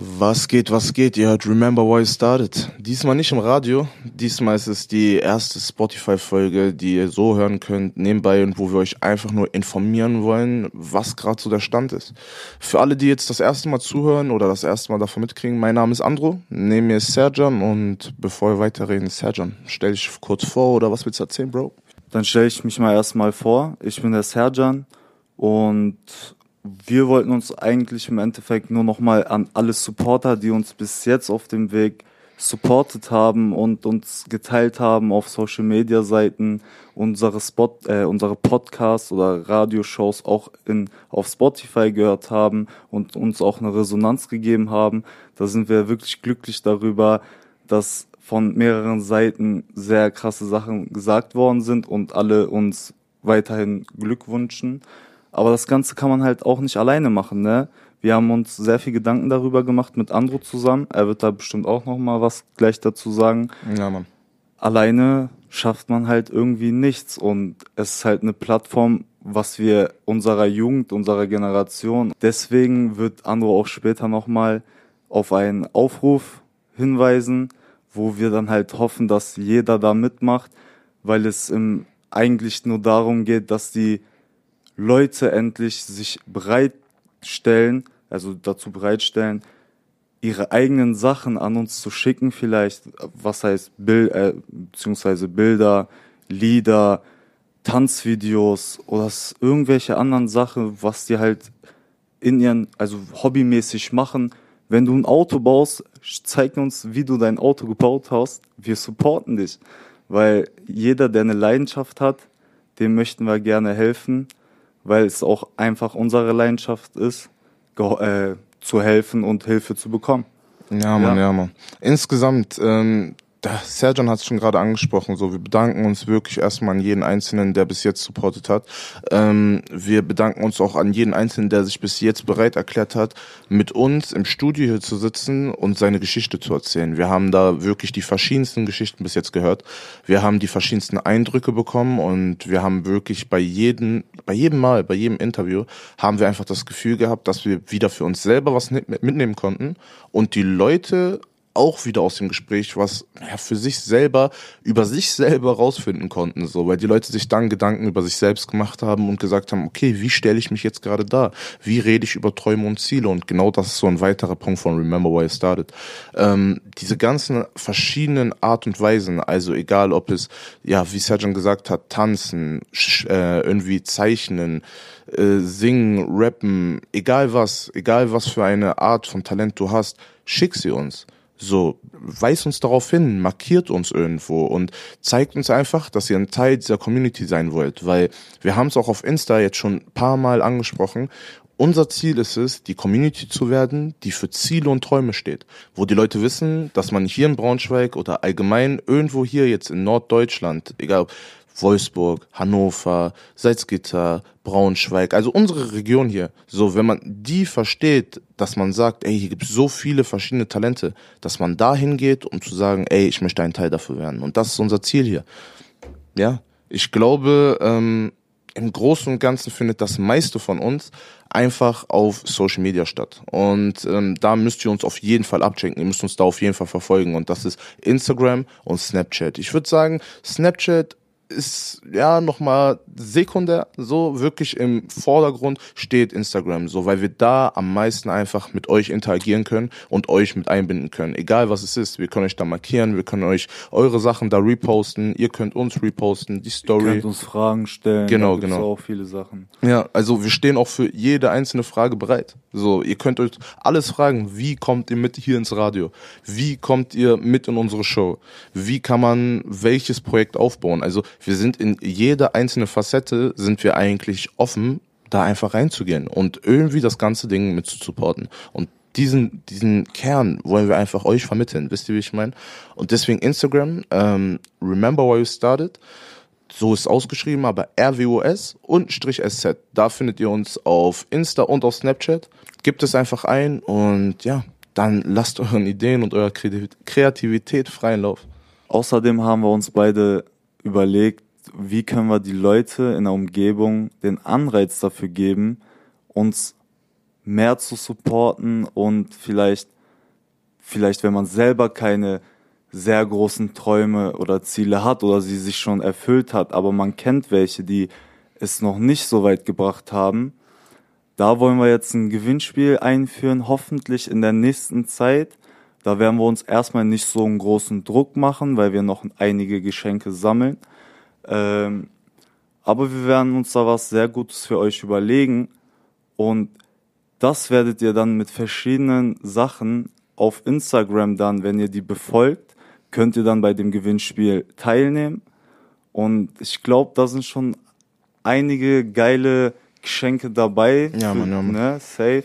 Was geht, was geht? Ihr hört Remember Why It Started. Diesmal nicht im Radio. Diesmal ist es die erste Spotify-Folge, die ihr so hören könnt, nebenbei und wo wir euch einfach nur informieren wollen, was gerade so der Stand ist. Für alle, die jetzt das erste Mal zuhören oder das erste Mal davon mitkriegen, mein Name ist Andro, neben mir ist Serjan und bevor wir weiterreden, Serjan, stell dich kurz vor oder was willst du erzählen, Bro? Dann stelle ich mich mal erstmal vor. Ich bin der Serjan und wir wollten uns eigentlich im Endeffekt nur nochmal an alle Supporter, die uns bis jetzt auf dem Weg supportet haben und uns geteilt haben auf Social Media Seiten, unsere Spot, äh, unsere Podcasts oder Radioshows auch in, auf Spotify gehört haben und uns auch eine Resonanz gegeben haben. Da sind wir wirklich glücklich darüber, dass von mehreren Seiten sehr krasse Sachen gesagt worden sind und alle uns weiterhin Glück wünschen. Aber das Ganze kann man halt auch nicht alleine machen, ne? Wir haben uns sehr viel Gedanken darüber gemacht mit Andro zusammen. Er wird da bestimmt auch noch mal was gleich dazu sagen. Ja, Mann. Alleine schafft man halt irgendwie nichts und es ist halt eine Plattform, was wir unserer Jugend, unserer Generation. Deswegen wird Andro auch später noch mal auf einen Aufruf hinweisen, wo wir dann halt hoffen, dass jeder da mitmacht, weil es im eigentlich nur darum geht, dass die Leute endlich sich bereitstellen, also dazu bereitstellen, ihre eigenen Sachen an uns zu schicken, vielleicht, was heißt Bild, äh, beziehungsweise Bilder, Lieder, Tanzvideos oder irgendwelche anderen Sachen, was die halt in ihren, also hobbymäßig machen. Wenn du ein Auto baust, zeig uns, wie du dein Auto gebaut hast. Wir supporten dich. Weil jeder, der eine Leidenschaft hat, dem möchten wir gerne helfen weil es auch einfach unsere Leidenschaft ist, äh, zu helfen und Hilfe zu bekommen. Ja, Mann, ja, ja Mann. Insgesamt, ähm, Serjan hat es schon gerade angesprochen, so wir bedanken uns wirklich erstmal an jeden Einzelnen, der bis jetzt supportet hat. Ähm, wir bedanken uns auch an jeden Einzelnen, der sich bis jetzt bereit erklärt hat, mit uns im Studio hier zu sitzen und seine Geschichte zu erzählen. Wir haben da wirklich die verschiedensten Geschichten bis jetzt gehört. Wir haben die verschiedensten Eindrücke bekommen und wir haben wirklich bei jedem, bei jedem Mal, bei jedem Interview haben wir einfach das Gefühl gehabt, dass wir wieder für uns selber was mitnehmen konnten und die Leute auch wieder aus dem Gespräch was ja, für sich selber, über sich selber rausfinden konnten, so, weil die Leute sich dann Gedanken über sich selbst gemacht haben und gesagt haben, okay, wie stelle ich mich jetzt gerade da? Wie rede ich über Träume und Ziele? Und genau das ist so ein weiterer Punkt von Remember Why I Started. Ähm, diese ganzen verschiedenen Art und Weisen, also egal ob es, ja, wie Sergeant gesagt hat, tanzen, äh, irgendwie zeichnen, äh, singen, rappen, egal was, egal was für eine Art von Talent du hast, schick sie uns. So, weist uns darauf hin, markiert uns irgendwo und zeigt uns einfach, dass ihr ein Teil dieser Community sein wollt, weil wir haben es auch auf Insta jetzt schon ein paar Mal angesprochen. Unser Ziel ist es, die Community zu werden, die für Ziele und Träume steht, wo die Leute wissen, dass man hier in Braunschweig oder allgemein irgendwo hier jetzt in Norddeutschland, egal Wolfsburg, Hannover, Salzgitter, Braunschweig, also unsere Region hier. So, wenn man die versteht, dass man sagt, ey, hier gibt es so viele verschiedene Talente, dass man da hingeht, um zu sagen, ey, ich möchte ein Teil dafür werden. Und das ist unser Ziel hier. Ja, ich glaube, ähm, im Großen und Ganzen findet das meiste von uns einfach auf Social Media statt. Und ähm, da müsst ihr uns auf jeden Fall abchecken. Ihr müsst uns da auf jeden Fall verfolgen. Und das ist Instagram und Snapchat. Ich würde sagen, Snapchat ist ja nochmal sekundär, so wirklich im Vordergrund steht Instagram, so weil wir da am meisten einfach mit euch interagieren können und euch mit einbinden können. Egal was es ist, wir können euch da markieren, wir können euch eure Sachen da reposten, ihr könnt uns reposten, die Story. Ihr könnt uns Fragen stellen. Genau, da genau. auch viele Sachen. Ja, also wir stehen auch für jede einzelne Frage bereit. So, ihr könnt euch alles fragen. Wie kommt ihr mit hier ins Radio? Wie kommt ihr mit in unsere Show? Wie kann man welches Projekt aufbauen? Also wir sind in jeder einzelne Facette sind wir eigentlich offen, da einfach reinzugehen und irgendwie das ganze Ding mit zu supporten. Und diesen, diesen Kern wollen wir einfach euch vermitteln. Wisst ihr, wie ich meine? Und deswegen Instagram, ähm, remember why you started. So ist ausgeschrieben, aber RWOS und Strich SZ. Da findet ihr uns auf Insta und auf Snapchat. Gebt es einfach ein und ja, dann lasst euren Ideen und eurer Kreativität freien Lauf. Außerdem haben wir uns beide überlegt, wie können wir die Leute in der Umgebung den Anreiz dafür geben, uns mehr zu supporten und vielleicht vielleicht wenn man selber keine sehr großen Träume oder Ziele hat oder sie sich schon erfüllt hat, aber man kennt welche, die es noch nicht so weit gebracht haben. Da wollen wir jetzt ein Gewinnspiel einführen, hoffentlich in der nächsten Zeit. Da werden wir uns erstmal nicht so einen großen Druck machen, weil wir noch einige Geschenke sammeln. Ähm, aber wir werden uns da was sehr Gutes für euch überlegen. Und das werdet ihr dann mit verschiedenen Sachen auf Instagram dann, wenn ihr die befolgt, könnt ihr dann bei dem Gewinnspiel teilnehmen. Und ich glaube, da sind schon einige geile Geschenke dabei. Ja, für, Mann, ja, Mann. Ne, safe.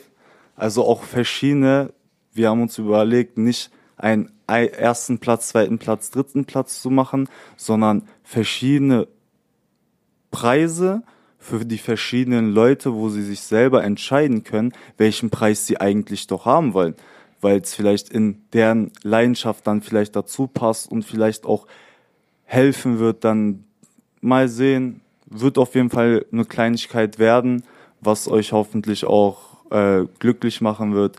Also auch verschiedene. Wir haben uns überlegt, nicht einen ei- ersten Platz, zweiten Platz, dritten Platz zu machen, sondern verschiedene Preise für die verschiedenen Leute, wo sie sich selber entscheiden können, welchen Preis sie eigentlich doch haben wollen, weil es vielleicht in deren Leidenschaft dann vielleicht dazu passt und vielleicht auch helfen wird, dann mal sehen, wird auf jeden Fall eine Kleinigkeit werden, was euch hoffentlich auch äh, glücklich machen wird.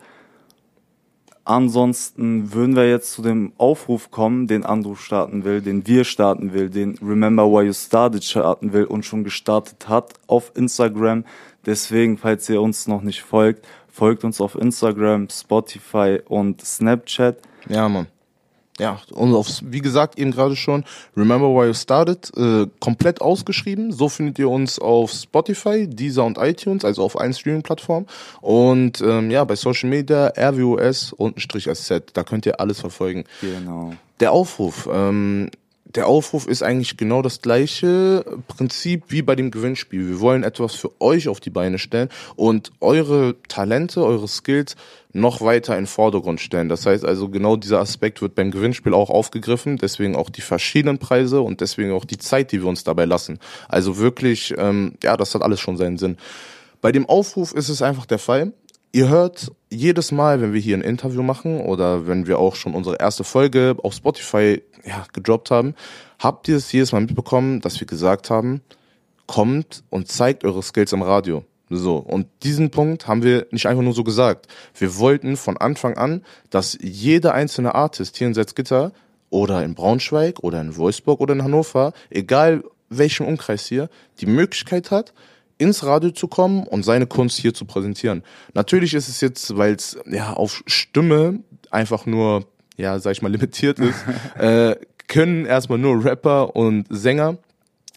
Ansonsten würden wir jetzt zu dem Aufruf kommen, den Andrew starten will, den wir starten will, den Remember Why You Started starten will und schon gestartet hat auf Instagram. Deswegen, falls ihr uns noch nicht folgt, folgt uns auf Instagram, Spotify und Snapchat. Ja, Mann. Ja, und aufs, wie gesagt, eben gerade schon, Remember Why You Started, äh, komplett ausgeschrieben. So findet ihr uns auf Spotify, Deezer und iTunes, also auf allen Streaming-Plattformen. Und ähm, ja, bei Social Media, RWOS und Strich SZ, da könnt ihr alles verfolgen. Genau. Der Aufruf, ähm, der Aufruf ist eigentlich genau das gleiche Prinzip wie bei dem Gewinnspiel. Wir wollen etwas für euch auf die Beine stellen und eure Talente, eure Skills noch weiter in Vordergrund stellen. Das heißt also, genau dieser Aspekt wird beim Gewinnspiel auch aufgegriffen, deswegen auch die verschiedenen Preise und deswegen auch die Zeit, die wir uns dabei lassen. Also wirklich, ähm, ja, das hat alles schon seinen Sinn. Bei dem Aufruf ist es einfach der Fall, Ihr hört jedes Mal, wenn wir hier ein Interview machen oder wenn wir auch schon unsere erste Folge auf Spotify ja, gedroppt haben, habt ihr es jedes Mal mitbekommen, dass wir gesagt haben, kommt und zeigt eure Skills im Radio. So, und diesen Punkt haben wir nicht einfach nur so gesagt. Wir wollten von Anfang an, dass jeder einzelne Artist hier in Salzgitter oder in Braunschweig oder in Wolfsburg oder in Hannover, egal welchem Umkreis hier, die Möglichkeit hat, ins Radio zu kommen und seine Kunst hier zu präsentieren. Natürlich ist es jetzt, weil es ja auf Stimme einfach nur, ja, sag ich mal, limitiert ist, äh, können erstmal nur Rapper und Sänger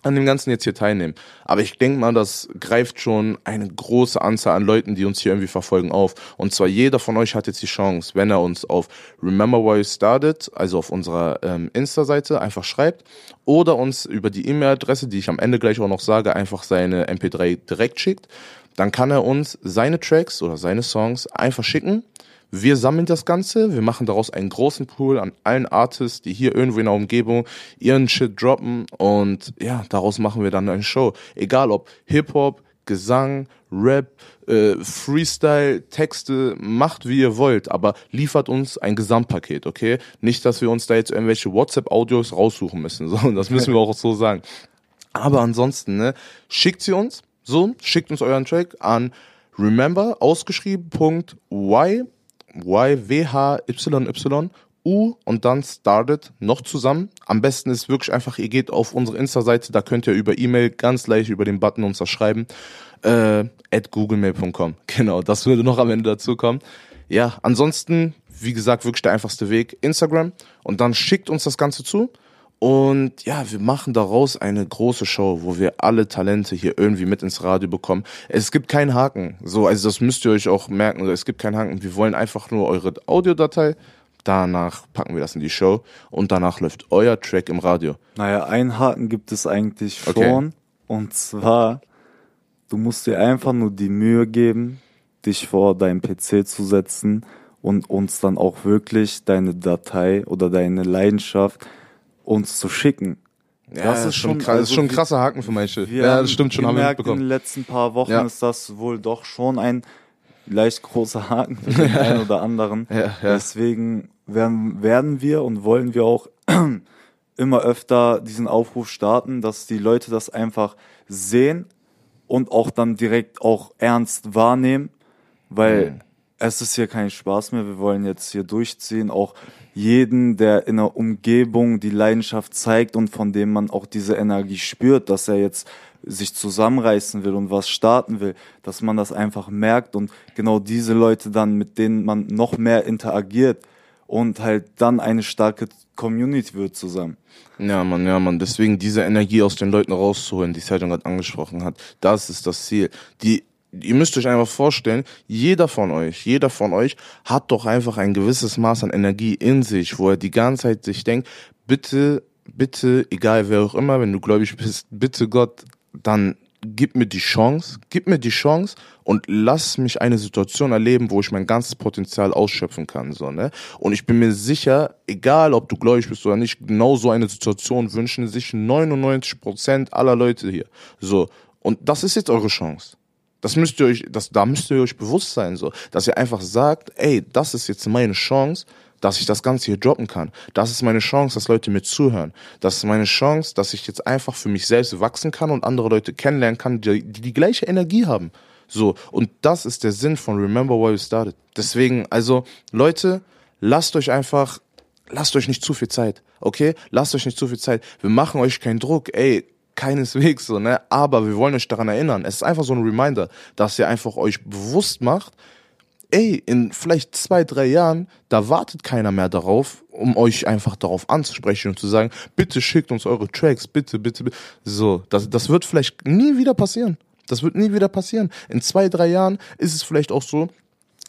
an dem Ganzen jetzt hier teilnehmen. Aber ich denke mal, das greift schon eine große Anzahl an Leuten, die uns hier irgendwie verfolgen, auf. Und zwar jeder von euch hat jetzt die Chance, wenn er uns auf Remember Why You Started, also auf unserer ähm, Insta-Seite, einfach schreibt oder uns über die E-Mail-Adresse, die ich am Ende gleich auch noch sage, einfach seine MP3 direkt schickt. Dann kann er uns seine Tracks oder seine Songs einfach schicken. Wir sammeln das Ganze, wir machen daraus einen großen Pool an allen Artists, die hier irgendwo in der Umgebung ihren Shit droppen und ja, daraus machen wir dann eine Show. Egal ob Hip-Hop, Gesang, Rap, äh, Freestyle, Texte, macht wie ihr wollt, aber liefert uns ein Gesamtpaket, okay? Nicht, dass wir uns da jetzt irgendwelche WhatsApp-Audios raussuchen müssen, so, das müssen wir auch so sagen. Aber ansonsten, ne, schickt sie uns, so, schickt uns euren Track an remember, ausgeschrieben, Punkt, y, w, h, y, y, u und dann started noch zusammen. Am besten ist wirklich einfach, ihr geht auf unsere Insta-Seite, da könnt ihr über E-Mail ganz leicht über den Button uns das schreiben, äh, at googlemail.com. Genau, das würde noch am Ende dazu kommen. Ja, ansonsten, wie gesagt, wirklich der einfachste Weg, Instagram und dann schickt uns das Ganze zu. Und ja, wir machen daraus eine große Show, wo wir alle Talente hier irgendwie mit ins Radio bekommen. Es gibt keinen Haken. So, also das müsst ihr euch auch merken. Es gibt keinen Haken. Wir wollen einfach nur eure Audiodatei. Danach packen wir das in die Show und danach läuft euer Track im Radio. Naja, einen Haken gibt es eigentlich schon. Okay. Und zwar, du musst dir einfach nur die Mühe geben, dich vor deinen PC zu setzen und uns dann auch wirklich deine Datei oder deine Leidenschaft uns zu schicken. Ja, das ist schon, krass, das ist also schon ein krasser Haken für manche. Ja, das stimmt schon, haben wir gemerkt, in den mitbekommen. letzten paar Wochen Ja. ist das wohl doch schon ein leicht großer Haken für den einen oder anderen. Ja, ja. Deswegen werden, werden wir und wollen wir auch immer öfter diesen Aufruf starten, dass die Leute das einfach sehen und auch dann direkt auch ernst wahrnehmen, weil Mhm. Es ist hier kein Spaß mehr. Wir wollen jetzt hier durchziehen. Auch jeden, der in der Umgebung die Leidenschaft zeigt und von dem man auch diese Energie spürt, dass er jetzt sich zusammenreißen will und was starten will, dass man das einfach merkt und genau diese Leute dann, mit denen man noch mehr interagiert und halt dann eine starke Community wird zusammen. Ja, man, ja, man. Deswegen diese Energie aus den Leuten rauszuholen, die Sergeant gerade angesprochen hat, das ist das Ziel. Die ihr müsst euch einfach vorstellen, jeder von euch, jeder von euch hat doch einfach ein gewisses Maß an Energie in sich, wo er die ganze Zeit sich denkt, bitte, bitte, egal wer auch immer, wenn du gläubig bist, bitte Gott, dann gib mir die Chance, gib mir die Chance und lass mich eine Situation erleben, wo ich mein ganzes Potenzial ausschöpfen kann, so, ne? Und ich bin mir sicher, egal ob du gläubig bist oder nicht, genau so eine Situation wünschen sich 99% aller Leute hier. So. Und das ist jetzt eure Chance. Das müsst ihr euch, das, da müsst ihr euch bewusst sein, so, dass ihr einfach sagt, ey, das ist jetzt meine Chance, dass ich das Ganze hier droppen kann. Das ist meine Chance, dass Leute mir zuhören. Das ist meine Chance, dass ich jetzt einfach für mich selbst wachsen kann und andere Leute kennenlernen kann, die die, die gleiche Energie haben. So, und das ist der Sinn von Remember Why We Started. Deswegen, also, Leute, lasst euch einfach, lasst euch nicht zu viel Zeit, okay? Lasst euch nicht zu viel Zeit. Wir machen euch keinen Druck, ey, keineswegs so, ne? Aber wir wollen euch daran erinnern. Es ist einfach so ein Reminder, dass ihr einfach euch bewusst macht, ey, in vielleicht zwei, drei Jahren, da wartet keiner mehr darauf, um euch einfach darauf anzusprechen und zu sagen, bitte schickt uns eure Tracks, bitte, bitte, bitte. So, das, das wird vielleicht nie wieder passieren. Das wird nie wieder passieren. In zwei, drei Jahren ist es vielleicht auch so,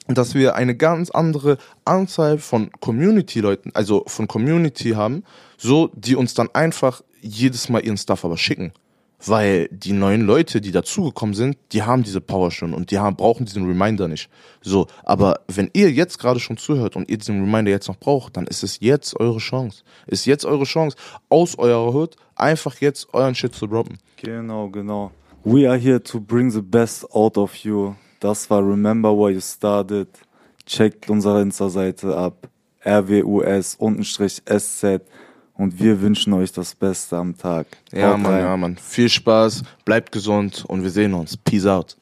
dass wir eine ganz andere Anzahl von Community-Leuten, also von Community haben, so, die uns dann einfach jedes Mal ihren Stuff aber schicken. Weil die neuen Leute, die dazugekommen sind, die haben diese Power schon und die haben, brauchen diesen Reminder nicht. So, aber wenn ihr jetzt gerade schon zuhört und ihr diesen Reminder jetzt noch braucht, dann ist es jetzt eure Chance. Ist jetzt eure Chance, aus eurer Hood einfach jetzt euren Shit zu droppen. Genau, genau. We are here to bring the best out of you. Das war Remember Where You Started. Checkt unsere Insta-Seite ab. RWUS-SZ und wir wünschen euch das Beste am Tag. Ja, Mann, ja, Mann. Viel Spaß, bleibt gesund und wir sehen uns. Peace out.